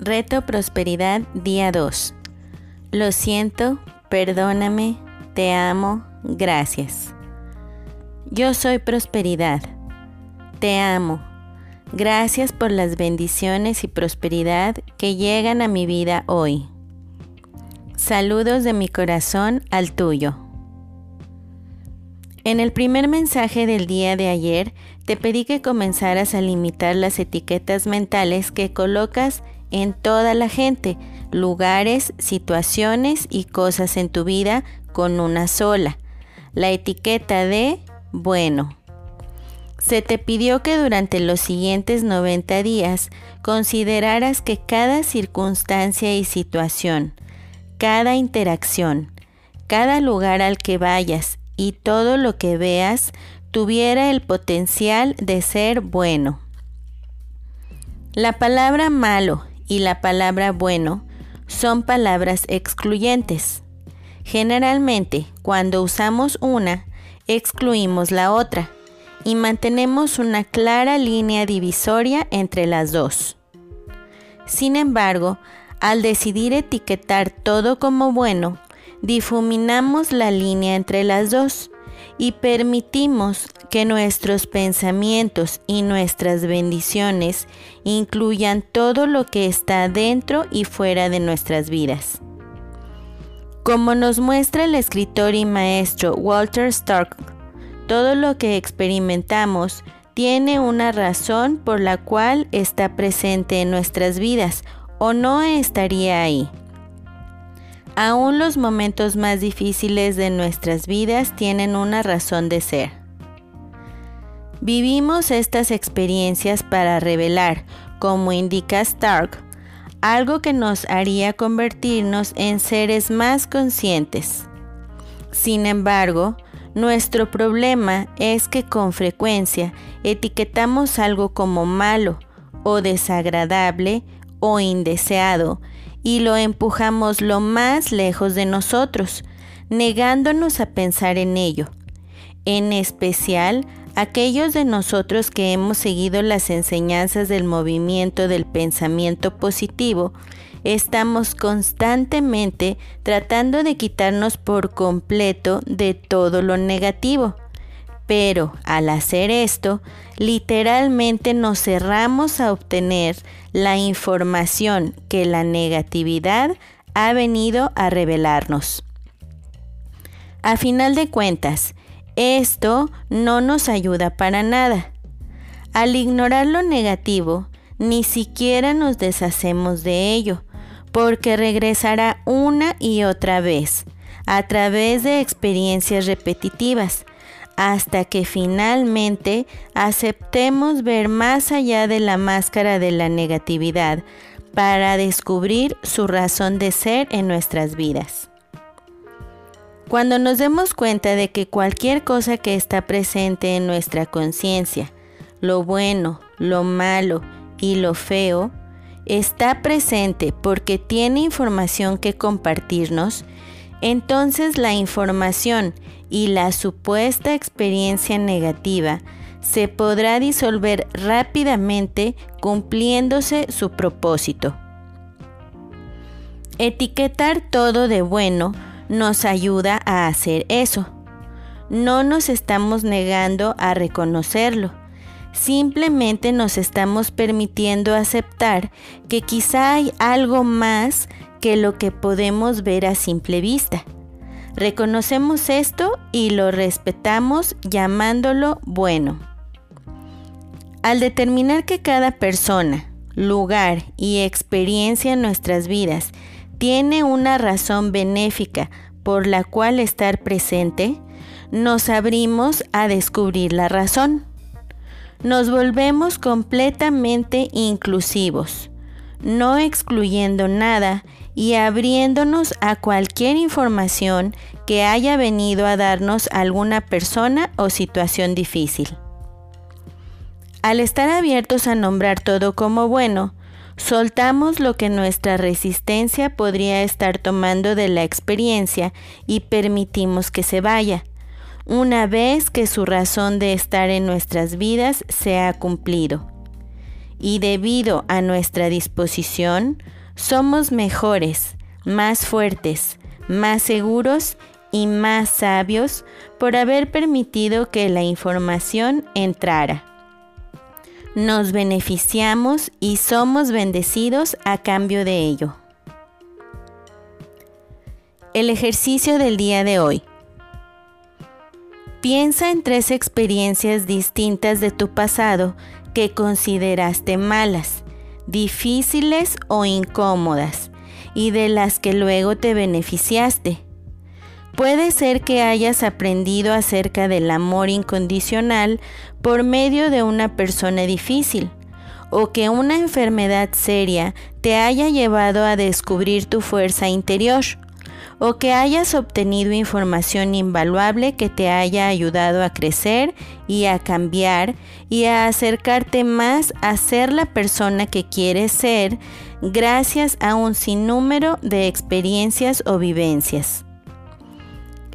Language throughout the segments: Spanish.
Reto Prosperidad Día 2. Lo siento, perdóname, te amo, gracias. Yo soy Prosperidad. Te amo. Gracias por las bendiciones y prosperidad que llegan a mi vida hoy. Saludos de mi corazón al tuyo. En el primer mensaje del día de ayer te pedí que comenzaras a limitar las etiquetas mentales que colocas en toda la gente, lugares, situaciones y cosas en tu vida con una sola, la etiqueta de bueno. Se te pidió que durante los siguientes 90 días consideraras que cada circunstancia y situación, cada interacción, cada lugar al que vayas y todo lo que veas tuviera el potencial de ser bueno. La palabra malo y la palabra bueno son palabras excluyentes. Generalmente, cuando usamos una, excluimos la otra y mantenemos una clara línea divisoria entre las dos. Sin embargo, al decidir etiquetar todo como bueno, difuminamos la línea entre las dos y permitimos que nuestros pensamientos y nuestras bendiciones incluyan todo lo que está dentro y fuera de nuestras vidas. Como nos muestra el escritor y maestro Walter Stark, todo lo que experimentamos tiene una razón por la cual está presente en nuestras vidas o no estaría ahí. Aún los momentos más difíciles de nuestras vidas tienen una razón de ser. Vivimos estas experiencias para revelar, como indica Stark, algo que nos haría convertirnos en seres más conscientes. Sin embargo, nuestro problema es que con frecuencia etiquetamos algo como malo o desagradable o indeseado y lo empujamos lo más lejos de nosotros, negándonos a pensar en ello. En especial, aquellos de nosotros que hemos seguido las enseñanzas del movimiento del pensamiento positivo, estamos constantemente tratando de quitarnos por completo de todo lo negativo. Pero al hacer esto, literalmente nos cerramos a obtener la información que la negatividad ha venido a revelarnos. A final de cuentas, esto no nos ayuda para nada. Al ignorar lo negativo, ni siquiera nos deshacemos de ello, porque regresará una y otra vez, a través de experiencias repetitivas, hasta que finalmente aceptemos ver más allá de la máscara de la negatividad para descubrir su razón de ser en nuestras vidas. Cuando nos demos cuenta de que cualquier cosa que está presente en nuestra conciencia, lo bueno, lo malo y lo feo, está presente porque tiene información que compartirnos, entonces la información y la supuesta experiencia negativa se podrá disolver rápidamente cumpliéndose su propósito. Etiquetar todo de bueno nos ayuda a hacer eso. No nos estamos negando a reconocerlo. Simplemente nos estamos permitiendo aceptar que quizá hay algo más que lo que podemos ver a simple vista. Reconocemos esto y lo respetamos llamándolo bueno. Al determinar que cada persona, lugar y experiencia en nuestras vidas tiene una razón benéfica por la cual estar presente, nos abrimos a descubrir la razón. Nos volvemos completamente inclusivos, no excluyendo nada y abriéndonos a cualquier información que haya venido a darnos alguna persona o situación difícil. Al estar abiertos a nombrar todo como bueno, soltamos lo que nuestra resistencia podría estar tomando de la experiencia y permitimos que se vaya, una vez que su razón de estar en nuestras vidas se ha cumplido. y debido a nuestra disposición, somos mejores, más fuertes, más seguros y más sabios por haber permitido que la información entrara. Nos beneficiamos y somos bendecidos a cambio de ello. El ejercicio del día de hoy. Piensa en tres experiencias distintas de tu pasado que consideraste malas, difíciles o incómodas y de las que luego te beneficiaste. Puede ser que hayas aprendido acerca del amor incondicional por medio de una persona difícil o que una enfermedad seria te haya llevado a descubrir tu fuerza interior o que hayas obtenido información invaluable que te haya ayudado a crecer y a cambiar y a acercarte más a ser la persona que quieres ser gracias a un sinnúmero de experiencias o vivencias.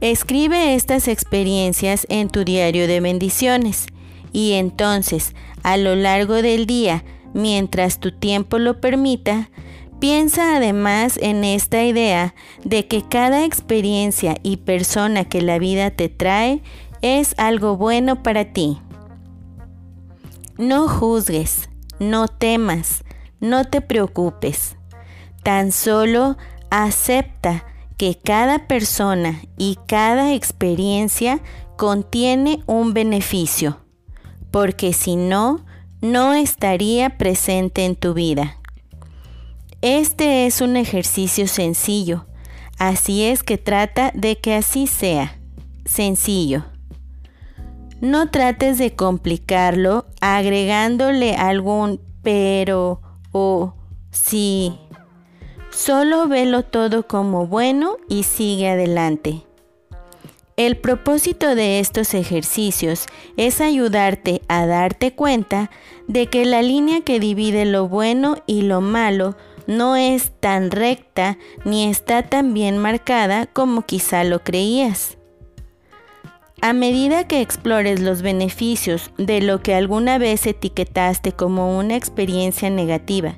Escribe estas experiencias en tu diario de bendiciones y entonces, a lo largo del día, mientras tu tiempo lo permita, Piensa además en esta idea de que cada experiencia y persona que la vida te trae es algo bueno para ti. No juzgues, no temas, no te preocupes. Tan solo acepta que cada persona y cada experiencia contiene un beneficio, porque si no, no estaría presente en tu vida. Este es un ejercicio sencillo, así es que trata de que así sea, sencillo. No trates de complicarlo agregándole algún pero o sí. Solo velo todo como bueno y sigue adelante. El propósito de estos ejercicios es ayudarte a darte cuenta de que la línea que divide lo bueno y lo malo no es tan recta ni está tan bien marcada como quizá lo creías. A medida que explores los beneficios de lo que alguna vez etiquetaste como una experiencia negativa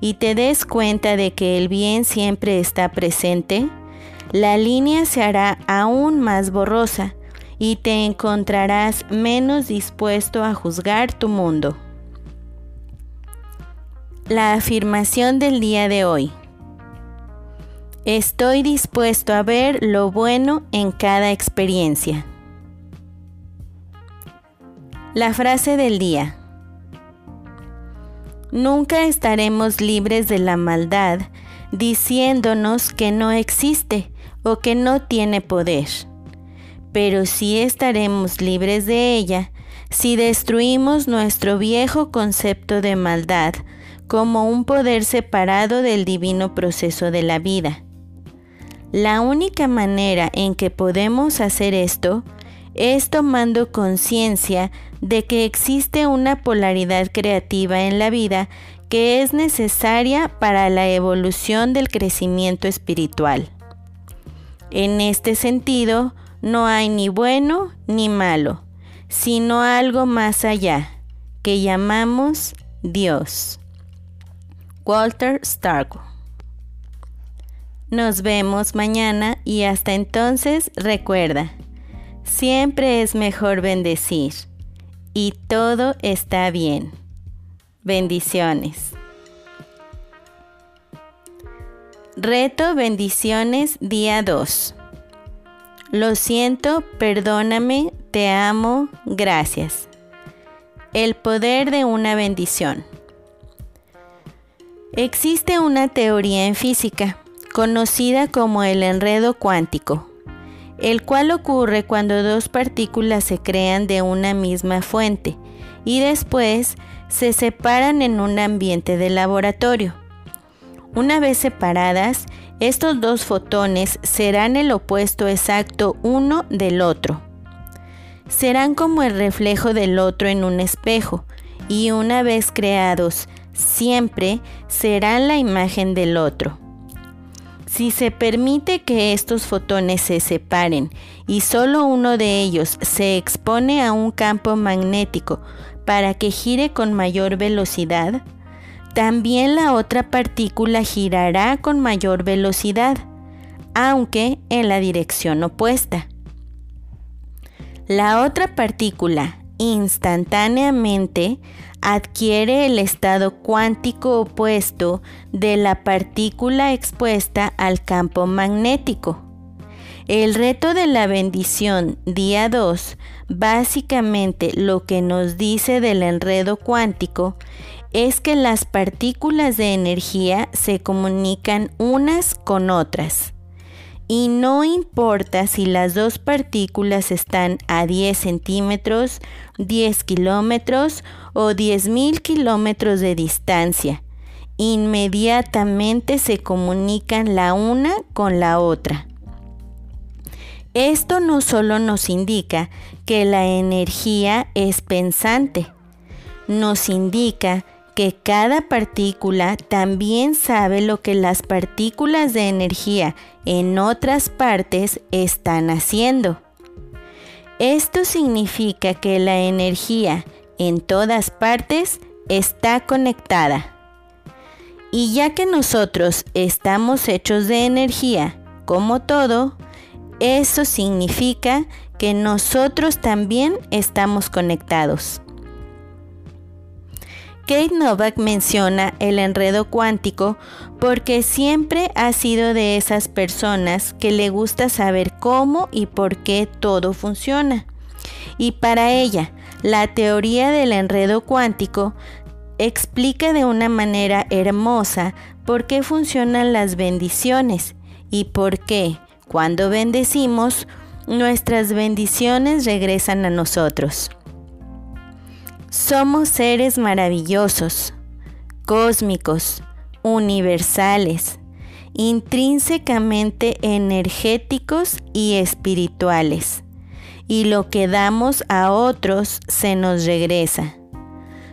y te des cuenta de que el bien siempre está presente, la línea se hará aún más borrosa y te encontrarás menos dispuesto a juzgar tu mundo. La afirmación del día de hoy. Estoy dispuesto a ver lo bueno en cada experiencia. La frase del día. Nunca estaremos libres de la maldad diciéndonos que no existe o que no tiene poder, pero sí estaremos libres de ella si destruimos nuestro viejo concepto de maldad como un poder separado del divino proceso de la vida. La única manera en que podemos hacer esto es tomando conciencia de que existe una polaridad creativa en la vida que es necesaria para la evolución del crecimiento espiritual. En este sentido, no hay ni bueno ni malo, sino algo más allá, que llamamos Dios. Walter Stark. Nos vemos mañana y hasta entonces recuerda, siempre es mejor bendecir y todo está bien. Bendiciones. Reto bendiciones día 2. Lo siento, perdóname, te amo, gracias. El poder de una bendición. Existe una teoría en física, conocida como el enredo cuántico, el cual ocurre cuando dos partículas se crean de una misma fuente y después se separan en un ambiente de laboratorio. Una vez separadas, estos dos fotones serán el opuesto exacto uno del otro. Serán como el reflejo del otro en un espejo y una vez creados siempre serán la imagen del otro. Si se permite que estos fotones se separen y solo uno de ellos se expone a un campo magnético para que gire con mayor velocidad, también la otra partícula girará con mayor velocidad, aunque en la dirección opuesta. La otra partícula instantáneamente adquiere el estado cuántico opuesto de la partícula expuesta al campo magnético. El reto de la bendición día 2 básicamente lo que nos dice del enredo cuántico es que las partículas de energía se comunican unas con otras y no importa si las dos partículas están a 10 centímetros, 10 kilómetros o 10.000 kilómetros de distancia. Inmediatamente se comunican la una con la otra. Esto no solo nos indica que la energía es pensante, nos indica que cada partícula también sabe lo que las partículas de energía en otras partes están haciendo. Esto significa que la energía en todas partes está conectada. Y ya que nosotros estamos hechos de energía, como todo, eso significa que nosotros también estamos conectados. Kate Novak menciona el enredo cuántico porque siempre ha sido de esas personas que le gusta saber cómo y por qué todo funciona. Y para ella, la teoría del enredo cuántico explica de una manera hermosa por qué funcionan las bendiciones y por qué, cuando bendecimos, nuestras bendiciones regresan a nosotros. Somos seres maravillosos, cósmicos, universales, intrínsecamente energéticos y espirituales, y lo que damos a otros se nos regresa.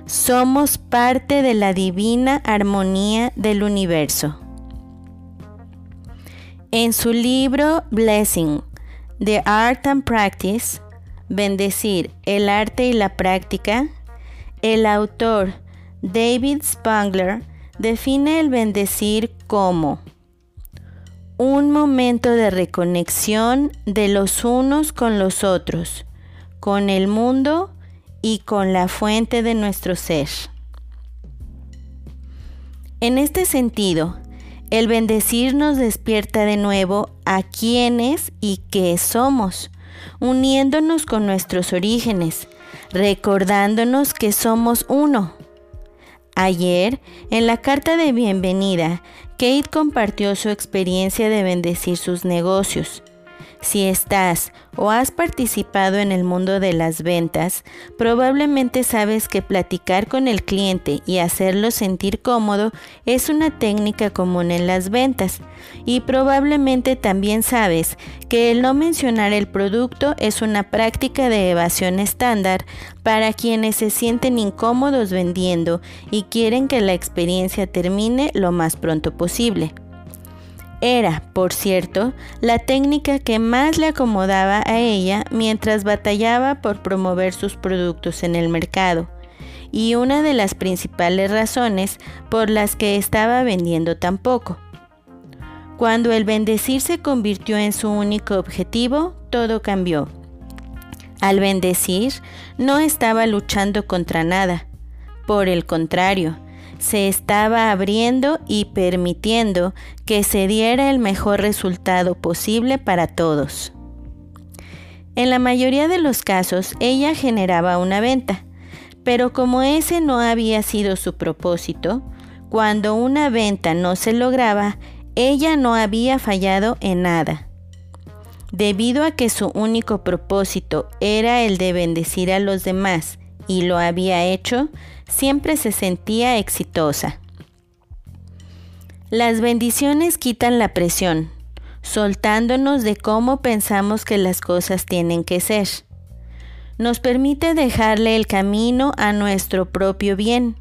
Somos parte de la divina armonía del universo. En su libro Blessing, The Art and Practice, Bendecir, el arte y la práctica, el autor David Spangler define el bendecir como un momento de reconexión de los unos con los otros, con el mundo y con la fuente de nuestro ser. En este sentido, el bendecir nos despierta de nuevo a quienes y qué somos, uniéndonos con nuestros orígenes, recordándonos que somos uno. Ayer, en la carta de bienvenida, Kate compartió su experiencia de bendecir sus negocios. Si estás o has participado en el mundo de las ventas, probablemente sabes que platicar con el cliente y hacerlo sentir cómodo es una técnica común en las ventas. Y probablemente también sabes que el no mencionar el producto es una práctica de evasión estándar para quienes se sienten incómodos vendiendo y quieren que la experiencia termine lo más pronto posible. Era, por cierto, la técnica que más le acomodaba a ella mientras batallaba por promover sus productos en el mercado, y una de las principales razones por las que estaba vendiendo tan poco. Cuando el bendecir se convirtió en su único objetivo, todo cambió. Al bendecir, no estaba luchando contra nada. Por el contrario, se estaba abriendo y permitiendo que se diera el mejor resultado posible para todos. En la mayoría de los casos ella generaba una venta, pero como ese no había sido su propósito, cuando una venta no se lograba, ella no había fallado en nada. Debido a que su único propósito era el de bendecir a los demás y lo había hecho, siempre se sentía exitosa. Las bendiciones quitan la presión, soltándonos de cómo pensamos que las cosas tienen que ser. Nos permite dejarle el camino a nuestro propio bien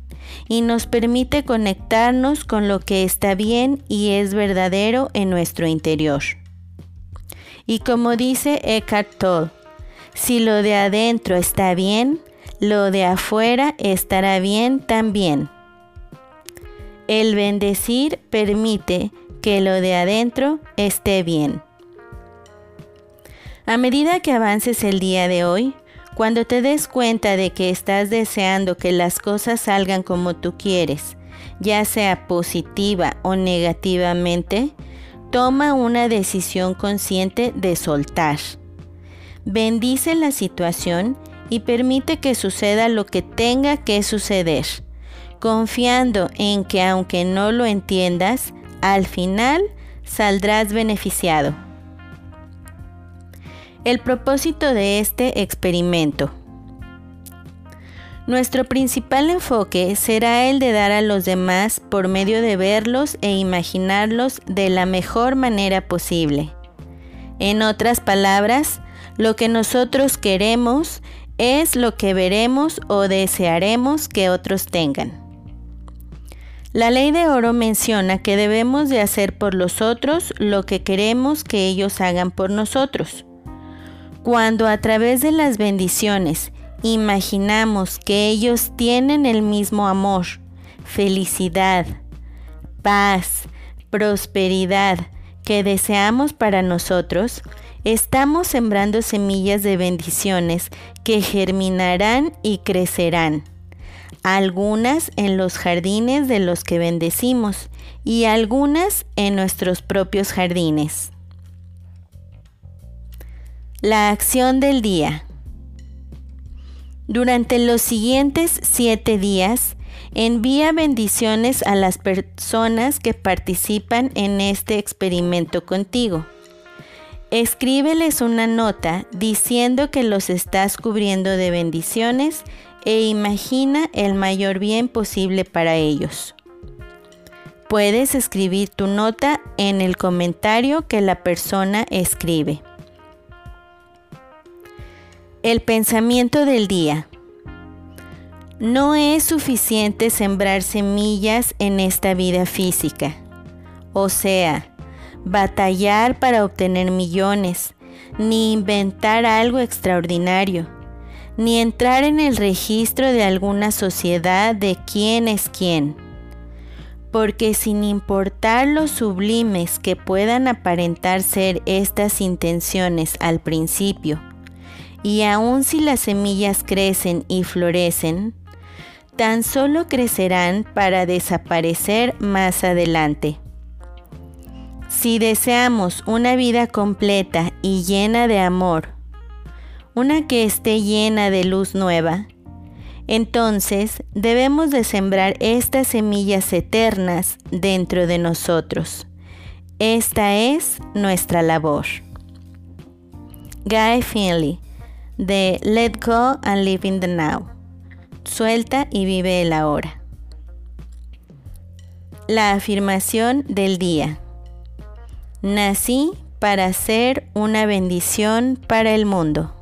y nos permite conectarnos con lo que está bien y es verdadero en nuestro interior. Y como dice Eckhart Tolle, si lo de adentro está bien, lo de afuera estará bien también. El bendecir permite que lo de adentro esté bien. A medida que avances el día de hoy, cuando te des cuenta de que estás deseando que las cosas salgan como tú quieres, ya sea positiva o negativamente, toma una decisión consciente de soltar. Bendice la situación y permite que suceda lo que tenga que suceder, confiando en que aunque no lo entiendas, al final saldrás beneficiado. El propósito de este experimento. Nuestro principal enfoque será el de dar a los demás por medio de verlos e imaginarlos de la mejor manera posible. En otras palabras, lo que nosotros queremos es lo que veremos o desearemos que otros tengan. La ley de oro menciona que debemos de hacer por los otros lo que queremos que ellos hagan por nosotros. Cuando a través de las bendiciones imaginamos que ellos tienen el mismo amor, felicidad, paz, prosperidad que deseamos para nosotros, estamos sembrando semillas de bendiciones que germinarán y crecerán, algunas en los jardines de los que bendecimos y algunas en nuestros propios jardines. La acción del día. Durante los siguientes siete días, envía bendiciones a las personas que participan en este experimento contigo. Escríbeles una nota diciendo que los estás cubriendo de bendiciones e imagina el mayor bien posible para ellos. Puedes escribir tu nota en el comentario que la persona escribe. El pensamiento del día. No es suficiente sembrar semillas en esta vida física. O sea, batallar para obtener millones, ni inventar algo extraordinario, ni entrar en el registro de alguna sociedad de quién es quién. Porque sin importar los sublimes que puedan aparentar ser estas intenciones al principio, y aun si las semillas crecen y florecen, tan solo crecerán para desaparecer más adelante. Si deseamos una vida completa y llena de amor, una que esté llena de luz nueva, entonces debemos de sembrar estas semillas eternas dentro de nosotros. Esta es nuestra labor. Guy Finley de Let Go and Live in the Now. Suelta y vive el ahora. La afirmación del día. Nací para ser una bendición para el mundo.